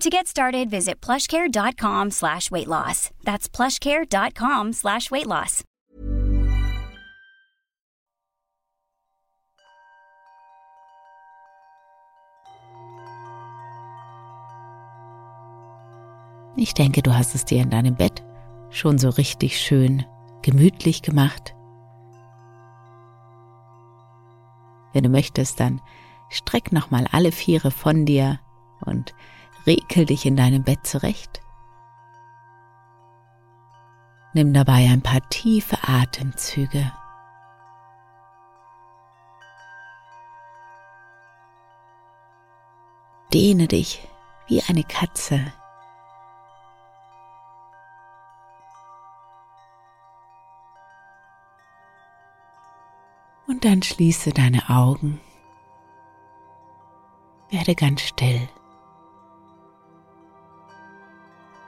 To get started, visit plushcare.com slash weight loss. That's plushcare.com slash weight loss. Ich denke, du hast es dir in deinem Bett schon so richtig schön gemütlich gemacht. Wenn du möchtest, dann streck nochmal alle Viere von dir und rekel dich in deinem Bett zurecht. Nimm dabei ein paar tiefe Atemzüge. Dehne dich wie eine Katze. Und dann schließe deine Augen. Werde ganz still.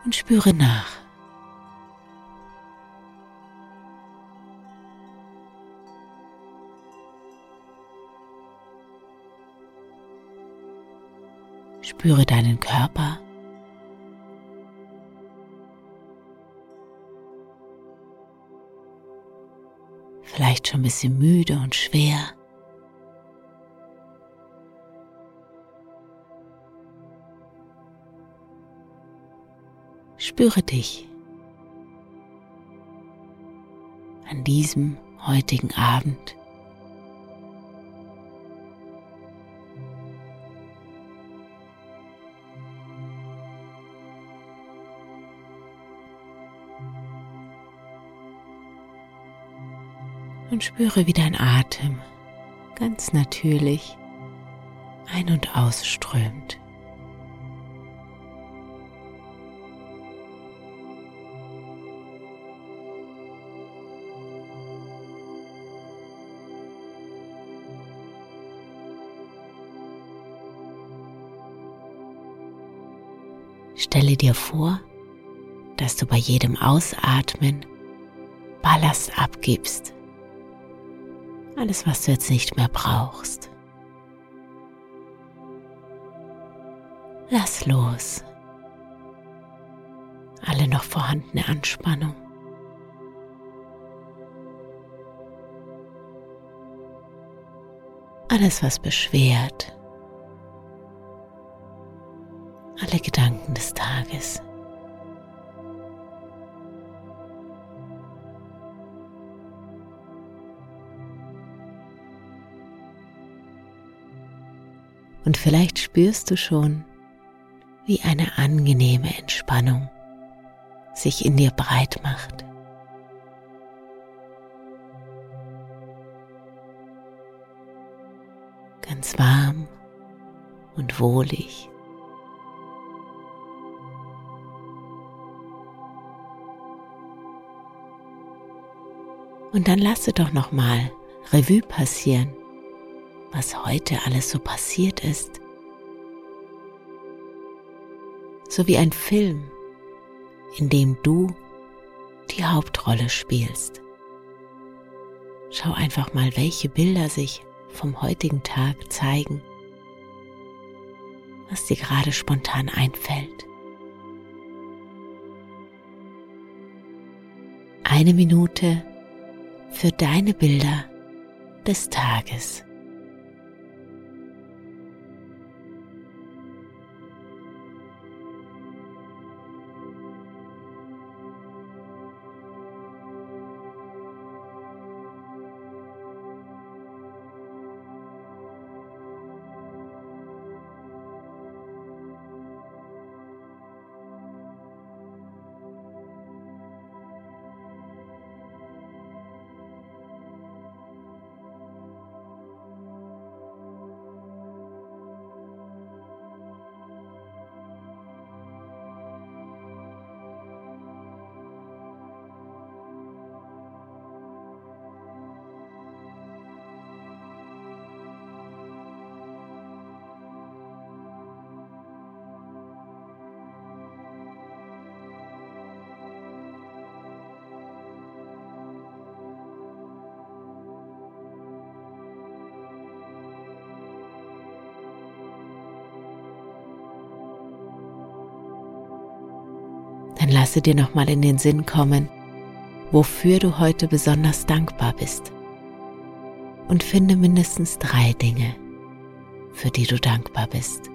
Und spüre nach. Spüre deinen Körper. Vielleicht schon ein bisschen müde und schwer. Spüre dich an diesem heutigen Abend. und spüre, wie dein Atem ganz natürlich ein- und ausströmt. Stelle dir vor, dass du bei jedem Ausatmen Ballast abgibst alles, was du jetzt nicht mehr brauchst. Lass los. Alle noch vorhandene Anspannung. Alles, was beschwert. Alle Gedanken des Tages. Und vielleicht spürst du schon, wie eine angenehme Entspannung sich in dir breit macht. Ganz warm und wohlig. Und dann lasse doch noch mal Revue passieren was heute alles so passiert ist. So wie ein Film, in dem du die Hauptrolle spielst. Schau einfach mal, welche Bilder sich vom heutigen Tag zeigen, was dir gerade spontan einfällt. Eine Minute für deine Bilder des Tages. Dann lasse dir nochmal in den Sinn kommen, wofür du heute besonders dankbar bist. Und finde mindestens drei Dinge, für die du dankbar bist.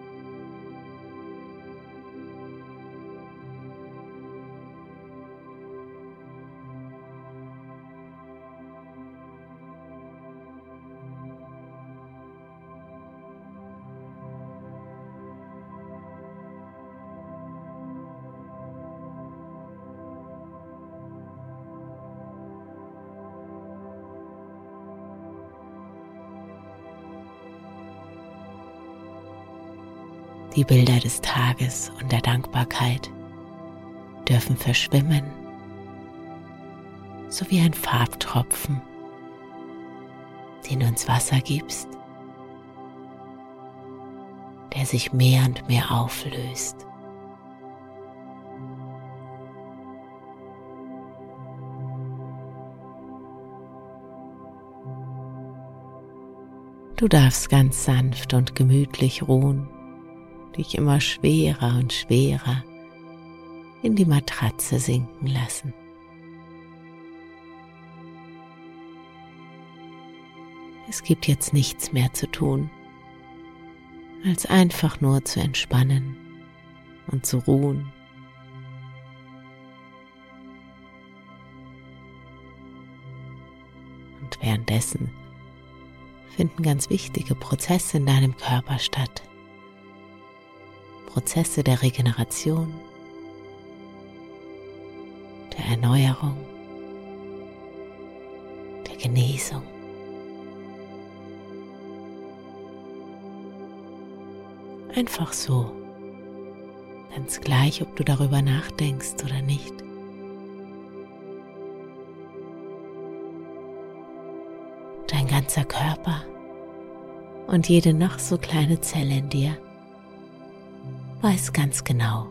Die Bilder des Tages und der Dankbarkeit dürfen verschwimmen, so wie ein Farbtropfen, den du ins Wasser gibst, der sich mehr und mehr auflöst. Du darfst ganz sanft und gemütlich ruhen dich immer schwerer und schwerer in die Matratze sinken lassen. Es gibt jetzt nichts mehr zu tun, als einfach nur zu entspannen und zu ruhen. Und währenddessen finden ganz wichtige Prozesse in deinem Körper statt. Prozesse der Regeneration, der Erneuerung, der Genesung. Einfach so, ganz gleich, ob du darüber nachdenkst oder nicht. Dein ganzer Körper und jede noch so kleine Zelle in dir weiß ganz genau,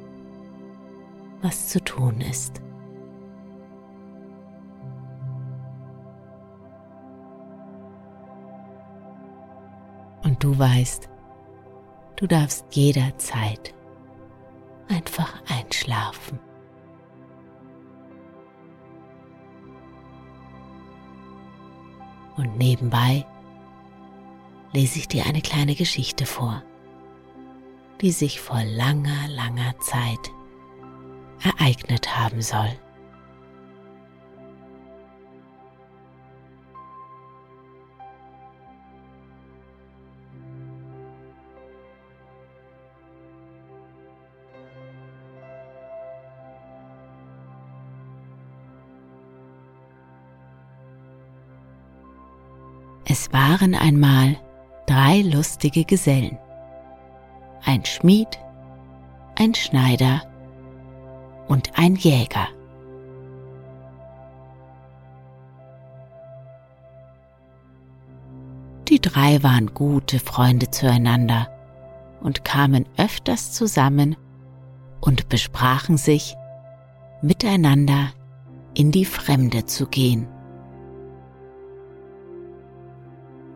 was zu tun ist. Und du weißt, du darfst jederzeit einfach einschlafen. Und nebenbei lese ich dir eine kleine Geschichte vor die sich vor langer, langer Zeit ereignet haben soll. Es waren einmal drei lustige Gesellen ein Schmied, ein Schneider und ein Jäger. Die drei waren gute Freunde zueinander und kamen öfters zusammen und besprachen sich, miteinander in die Fremde zu gehen,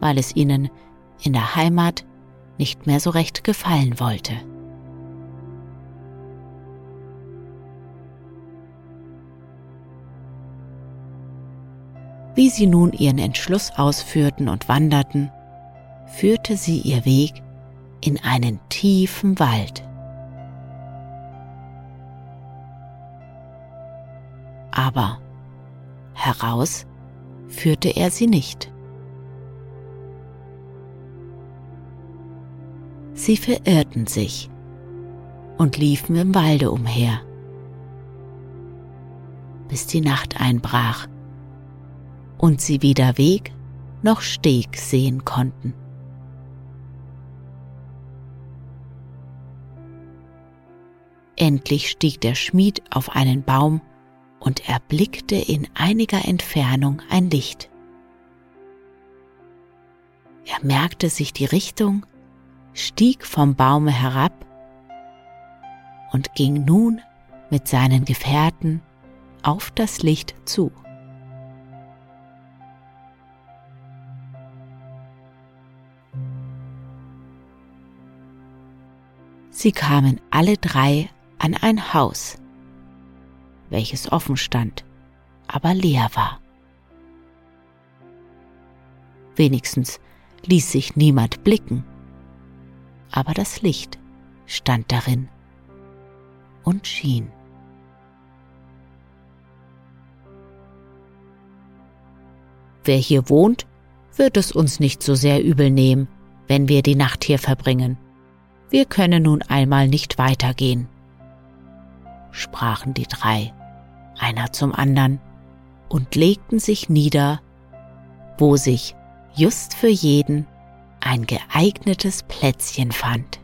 weil es ihnen in der Heimat nicht mehr so recht gefallen wollte. Wie sie nun ihren Entschluss ausführten und wanderten, führte sie ihr Weg in einen tiefen Wald. Aber heraus führte er sie nicht. Sie verirrten sich und liefen im Walde umher, bis die Nacht einbrach und sie weder Weg noch Steg sehen konnten. Endlich stieg der Schmied auf einen Baum und erblickte in einiger Entfernung ein Licht. Er merkte sich die Richtung stieg vom Baume herab und ging nun mit seinen Gefährten auf das Licht zu. Sie kamen alle drei an ein Haus, welches offen stand, aber leer war. Wenigstens ließ sich niemand blicken, aber das Licht stand darin und schien. Wer hier wohnt, wird es uns nicht so sehr übel nehmen, wenn wir die Nacht hier verbringen. Wir können nun einmal nicht weitergehen, sprachen die drei, einer zum andern, und legten sich nieder, wo sich just für jeden ein geeignetes Plätzchen fand.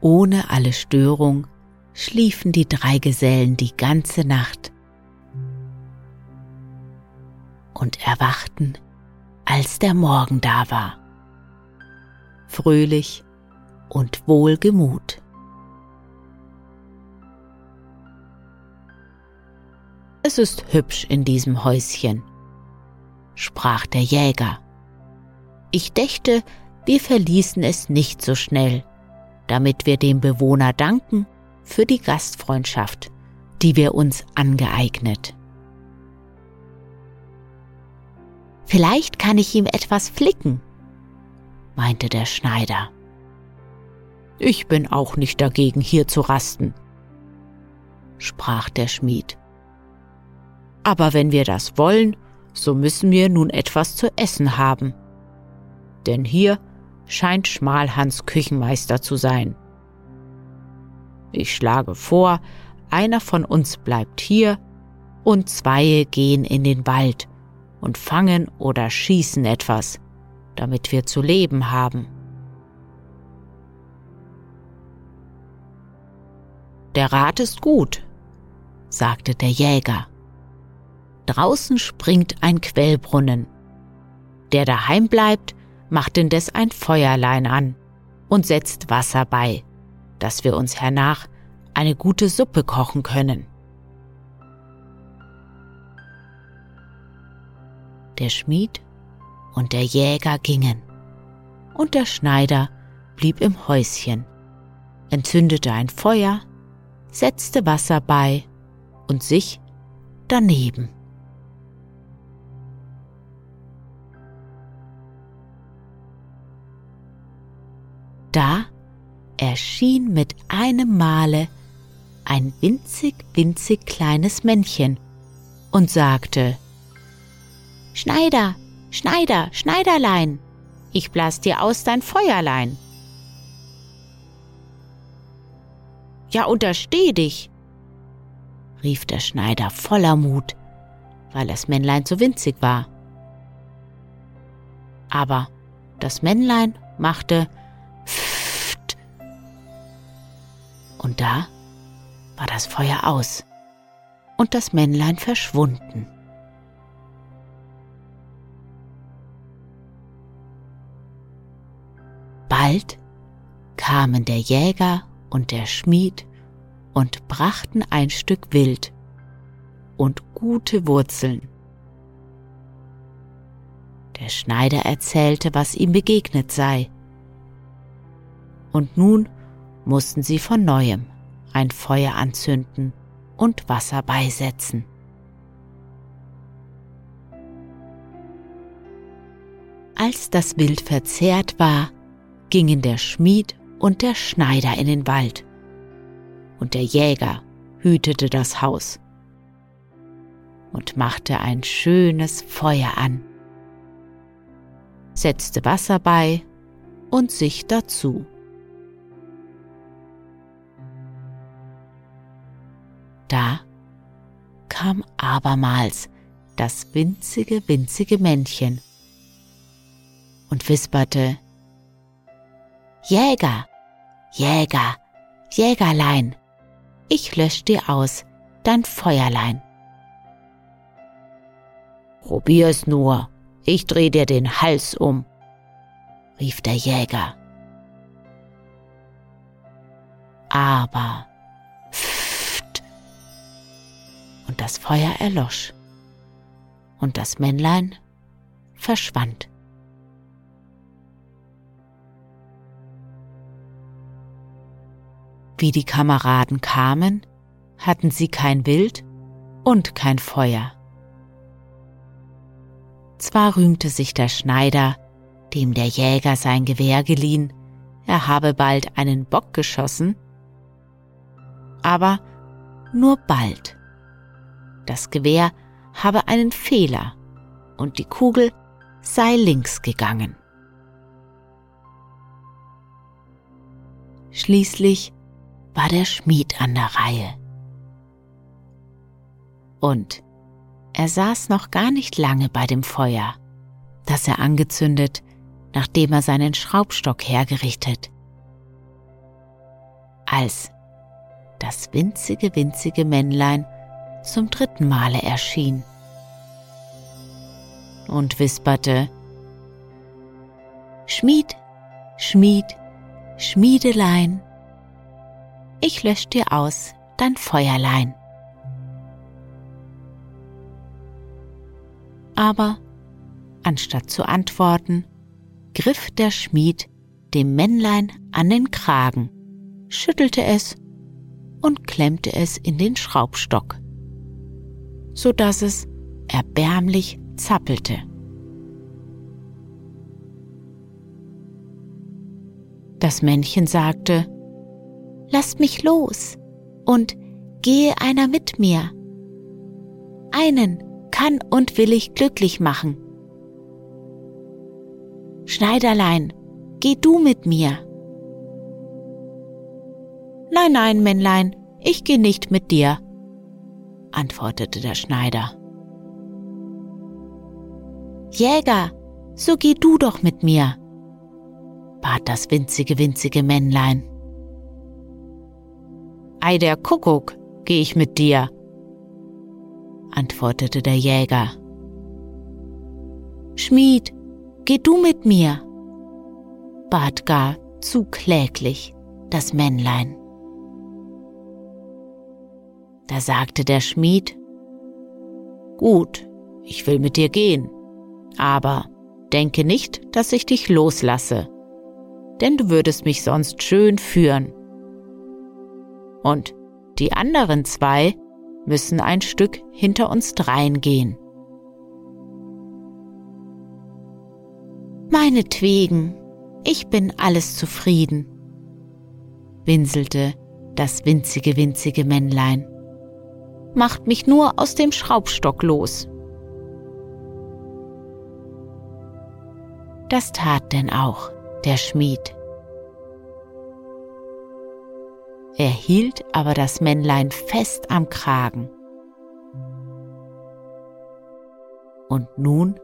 Ohne alle Störung schliefen die drei Gesellen die ganze Nacht und erwachten, als der Morgen da war, fröhlich und wohlgemut. Es ist hübsch in diesem Häuschen, sprach der Jäger. Ich dächte, wir verließen es nicht so schnell, damit wir dem Bewohner danken für die Gastfreundschaft, die wir uns angeeignet. Vielleicht kann ich ihm etwas flicken, meinte der Schneider. Ich bin auch nicht dagegen, hier zu rasten, sprach der Schmied. Aber wenn wir das wollen, so müssen wir nun etwas zu essen haben. Denn hier scheint Schmalhans Küchenmeister zu sein. Ich schlage vor, einer von uns bleibt hier und zwei gehen in den Wald und fangen oder schießen etwas, damit wir zu leben haben. Der Rat ist gut, sagte der Jäger. Draußen springt ein Quellbrunnen. Der daheim bleibt, macht indes ein Feuerlein an und setzt Wasser bei dass wir uns hernach eine gute Suppe kochen können. Der Schmied und der Jäger gingen, und der Schneider blieb im Häuschen, entzündete ein Feuer, setzte Wasser bei und sich daneben. Da erschien mit einem Male ein winzig, winzig kleines Männchen und sagte Schneider, Schneider, Schneiderlein, ich blas dir aus dein Feuerlein. Ja, untersteh dich, rief der Schneider voller Mut, weil das Männlein so winzig war. Aber das Männlein machte Und da war das Feuer aus und das Männlein verschwunden. Bald kamen der Jäger und der Schmied und brachten ein Stück Wild und gute Wurzeln. Der Schneider erzählte, was ihm begegnet sei. Und nun mussten sie von neuem ein Feuer anzünden und Wasser beisetzen. Als das Wild verzehrt war, gingen der Schmied und der Schneider in den Wald, und der Jäger hütete das Haus und machte ein schönes Feuer an, setzte Wasser bei und sich dazu. Da kam abermals das winzige, winzige Männchen und wisperte Jäger, Jäger, Jägerlein, ich lösch dir aus dein Feuerlein. Probier's nur, ich dreh dir den Hals um, rief der Jäger. Aber das Feuer erlosch und das Männlein verschwand. Wie die Kameraden kamen, hatten sie kein Wild und kein Feuer. Zwar rühmte sich der Schneider, dem der Jäger sein Gewehr geliehen, er habe bald einen Bock geschossen, aber nur bald. Das Gewehr habe einen Fehler und die Kugel sei links gegangen. Schließlich war der Schmied an der Reihe. Und er saß noch gar nicht lange bei dem Feuer, das er angezündet, nachdem er seinen Schraubstock hergerichtet. Als das winzige, winzige Männlein zum dritten Male erschien und wisperte, Schmied, Schmied, Schmiedelein, ich lösch dir aus dein Feuerlein. Aber anstatt zu antworten, griff der Schmied dem Männlein an den Kragen, schüttelte es und klemmte es in den Schraubstock, so dass es erbärmlich zappelte. Das Männchen sagte, Lass mich los und gehe einer mit mir. Einen kann und will ich glücklich machen. Schneiderlein, geh du mit mir. Nein, nein, Männlein, ich geh nicht mit dir, antwortete der Schneider. Jäger, so geh du doch mit mir, bat das winzige, winzige Männlein. Ei der Kuckuck, geh ich mit dir, antwortete der Jäger. Schmied, geh du mit mir, bat gar zu kläglich das Männlein. Da sagte der Schmied, Gut, ich will mit dir gehen, aber denke nicht, dass ich dich loslasse, denn du würdest mich sonst schön führen. Und die anderen zwei müssen ein Stück hinter uns dreien gehen. Meinetwegen, ich bin alles zufrieden, winselte das winzige, winzige Männlein macht mich nur aus dem Schraubstock los. Das tat denn auch der Schmied. Er hielt aber das Männlein fest am Kragen. Und nun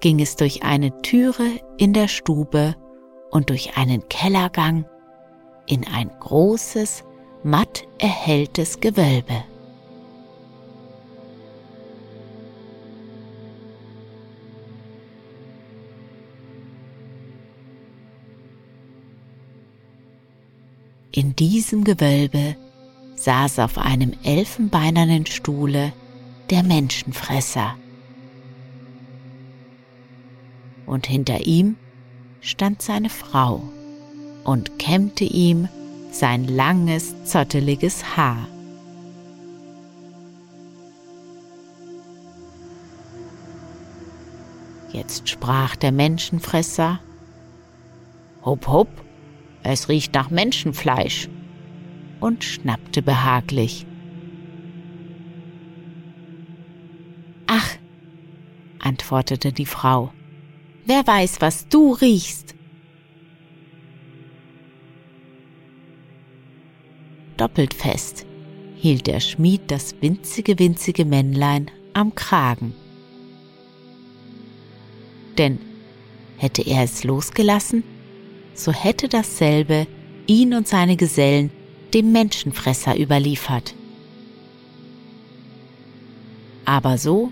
ging es durch eine Türe in der Stube und durch einen Kellergang in ein großes, matt erhelltes Gewölbe. In diesem Gewölbe saß auf einem elfenbeinernen Stuhle der Menschenfresser. Und hinter ihm stand seine Frau und kämmte ihm sein langes, zotteliges Haar. Jetzt sprach der Menschenfresser, Hopp, hopp, es riecht nach Menschenfleisch und schnappte behaglich. Ach, antwortete die Frau, wer weiß, was du riechst. Doppelt fest hielt der Schmied das winzige, winzige Männlein am Kragen. Denn hätte er es losgelassen, so hätte dasselbe ihn und seine Gesellen dem Menschenfresser überliefert. Aber so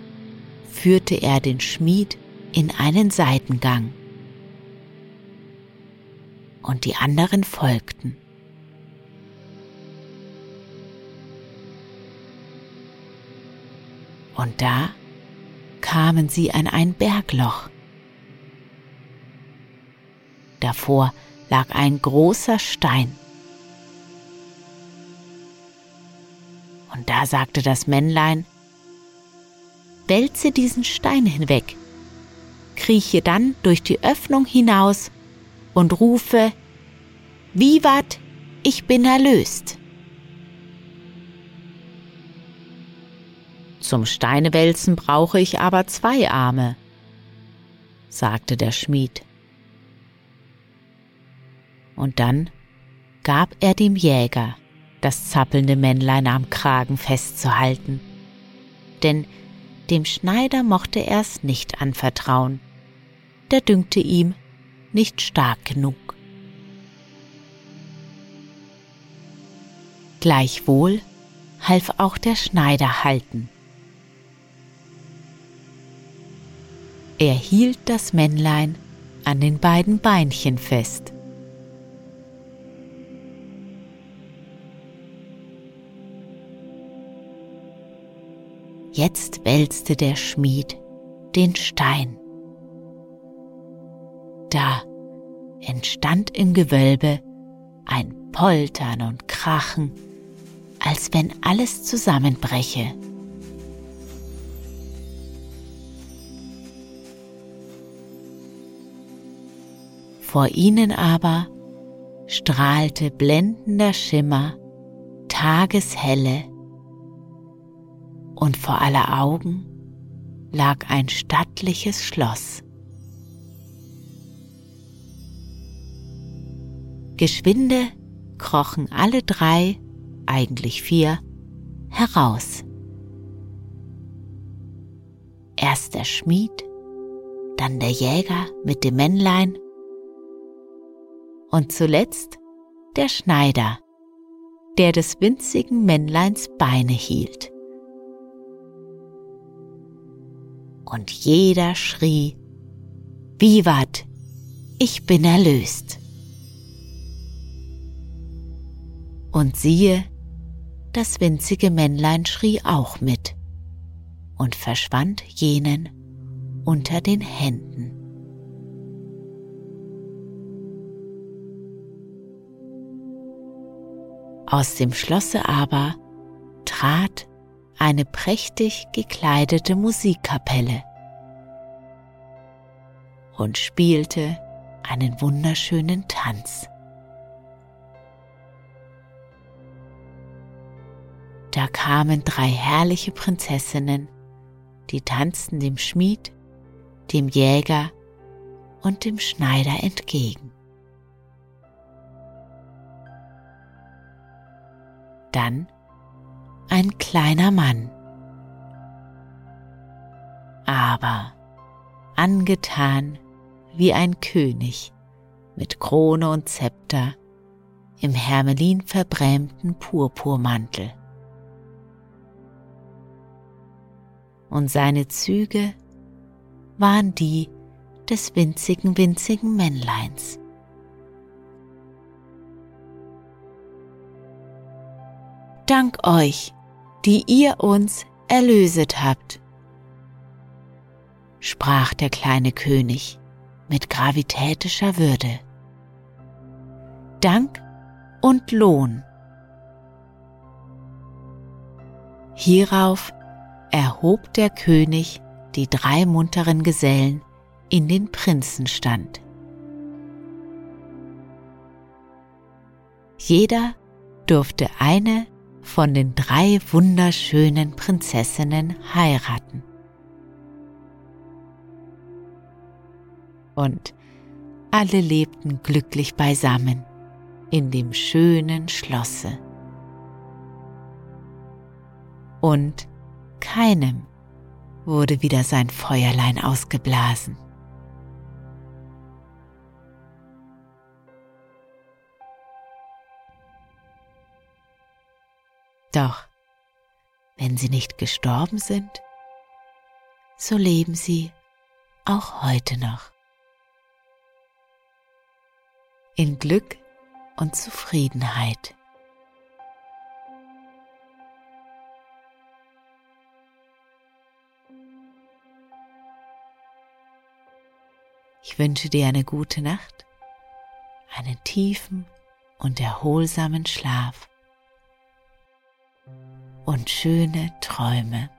führte er den Schmied in einen Seitengang. Und die anderen folgten. Und da kamen sie an ein Bergloch. Davor lag ein großer Stein. Und da sagte das Männlein, Wälze diesen Stein hinweg, krieche dann durch die Öffnung hinaus und rufe, Vivat, ich bin erlöst. Zum Steinewälzen brauche ich aber zwei Arme, sagte der Schmied. Und dann gab er dem Jäger das zappelnde Männlein am Kragen festzuhalten, denn dem Schneider mochte er es nicht anvertrauen, der dünkte ihm nicht stark genug. Gleichwohl half auch der Schneider halten. Er hielt das Männlein an den beiden Beinchen fest. Jetzt wälzte der Schmied den Stein. Da entstand im Gewölbe ein Poltern und Krachen, als wenn alles zusammenbreche. Vor ihnen aber strahlte blendender Schimmer, Tageshelle, und vor aller Augen lag ein stattliches Schloss. Geschwinde krochen alle drei, eigentlich vier, heraus. Erst der Schmied, dann der Jäger mit dem Männlein und zuletzt der Schneider, der des winzigen Männleins Beine hielt. Und jeder schrie, Vivat, ich bin erlöst. Und siehe, das winzige Männlein schrie auch mit und verschwand jenen unter den Händen. Aus dem Schlosse aber trat eine prächtig gekleidete Musikkapelle und spielte einen wunderschönen Tanz. Da kamen drei herrliche Prinzessinnen, die tanzten dem Schmied, dem Jäger und dem Schneider entgegen. dann ein kleiner Mann. Aber angetan wie ein König mit Krone und Zepter im hermelin verbrämten Purpurmantel. Und seine Züge waren die des winzigen, winzigen Männleins. Dank euch, die ihr uns erlöset habt, sprach der kleine König mit gravitätischer Würde. Dank und Lohn. Hierauf erhob der König die drei munteren Gesellen in den Prinzenstand. Jeder durfte eine von den drei wunderschönen Prinzessinnen heiraten. Und alle lebten glücklich beisammen in dem schönen Schlosse. Und keinem wurde wieder sein Feuerlein ausgeblasen. Doch wenn sie nicht gestorben sind, so leben sie auch heute noch. In Glück und Zufriedenheit. Ich wünsche dir eine gute Nacht, einen tiefen und erholsamen Schlaf und schöne Träume.